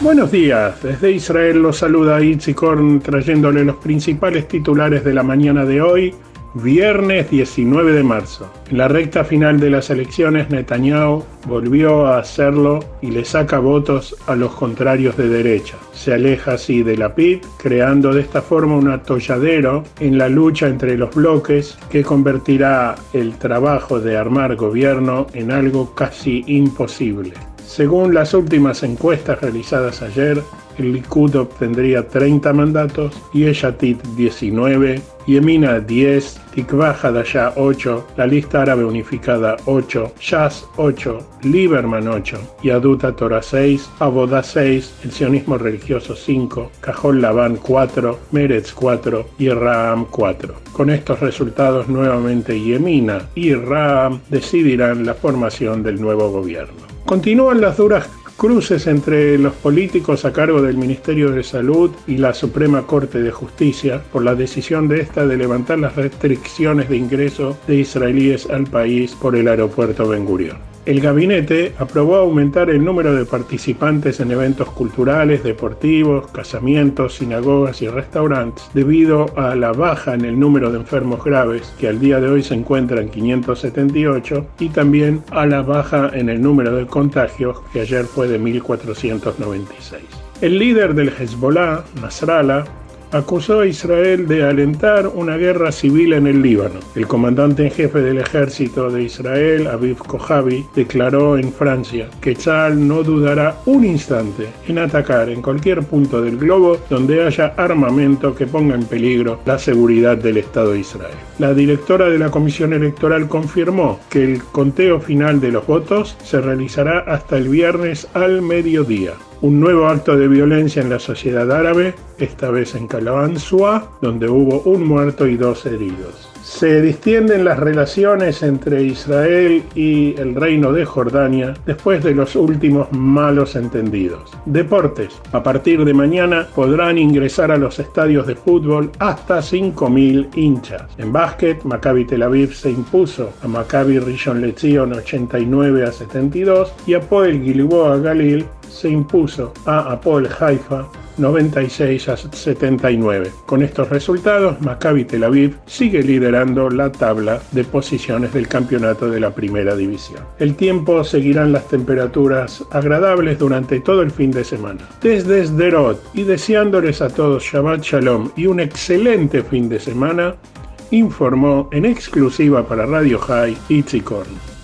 Buenos días, desde Israel los saluda Itzikorn trayéndole los principales titulares de la mañana de hoy, viernes 19 de marzo. En la recta final de las elecciones, Netanyahu volvió a hacerlo y le saca votos a los contrarios de derecha. Se aleja así de la PIB, creando de esta forma un atolladero en la lucha entre los bloques que convertirá el trabajo de armar gobierno en algo casi imposible. Según las últimas encuestas realizadas ayer, el Likud obtendría 30 mandatos, Yeshatit 19, Yemina 10, Tikvah Hadashah 8, la lista árabe unificada 8, Shas 8, Lieberman 8, Yaduta Torah 6, Abodá 6, el sionismo religioso 5, Cajol Labán 4, Meretz 4 y Raam 4. Con estos resultados nuevamente Yemina y Raam decidirán la formación del nuevo gobierno. Continúan las duras cruces entre los políticos a cargo del Ministerio de Salud y la Suprema Corte de Justicia por la decisión de esta de levantar las restricciones de ingreso de israelíes al país por el aeropuerto Ben Gurion. El gabinete aprobó aumentar el número de participantes en eventos culturales, deportivos, casamientos, sinagogas y restaurantes debido a la baja en el número de enfermos graves, que al día de hoy se encuentra en 578, y también a la baja en el número de contagios, que ayer fue de 1496. El líder del Hezbollah, Nasrallah, acusó a Israel de alentar una guerra civil en el Líbano. El comandante en jefe del ejército de Israel, Aviv Kojavi, declaró en Francia que Tzal no dudará un instante en atacar en cualquier punto del globo donde haya armamento que ponga en peligro la seguridad del Estado de Israel. La directora de la Comisión Electoral confirmó que el conteo final de los votos se realizará hasta el viernes al mediodía un nuevo acto de violencia en la sociedad árabe, esta vez en Calabanzua, donde hubo un muerto y dos heridos. Se distienden las relaciones entre Israel y el reino de Jordania después de los últimos malos entendidos. Deportes. A partir de mañana podrán ingresar a los estadios de fútbol hasta 5.000 hinchas. En básquet, Maccabi Tel Aviv se impuso a Maccabi Rishon Lezion 89 a 72 y a Poel Gilboa Galil se impuso a Apol Haifa 96 a 79. Con estos resultados, Maccabi Tel Aviv sigue liderando la tabla de posiciones del campeonato de la primera división. El tiempo seguirán las temperaturas agradables durante todo el fin de semana. Desde Sderot y deseándoles a todos Shabbat Shalom y un excelente fin de semana, informó en exclusiva para Radio High Itzikorn.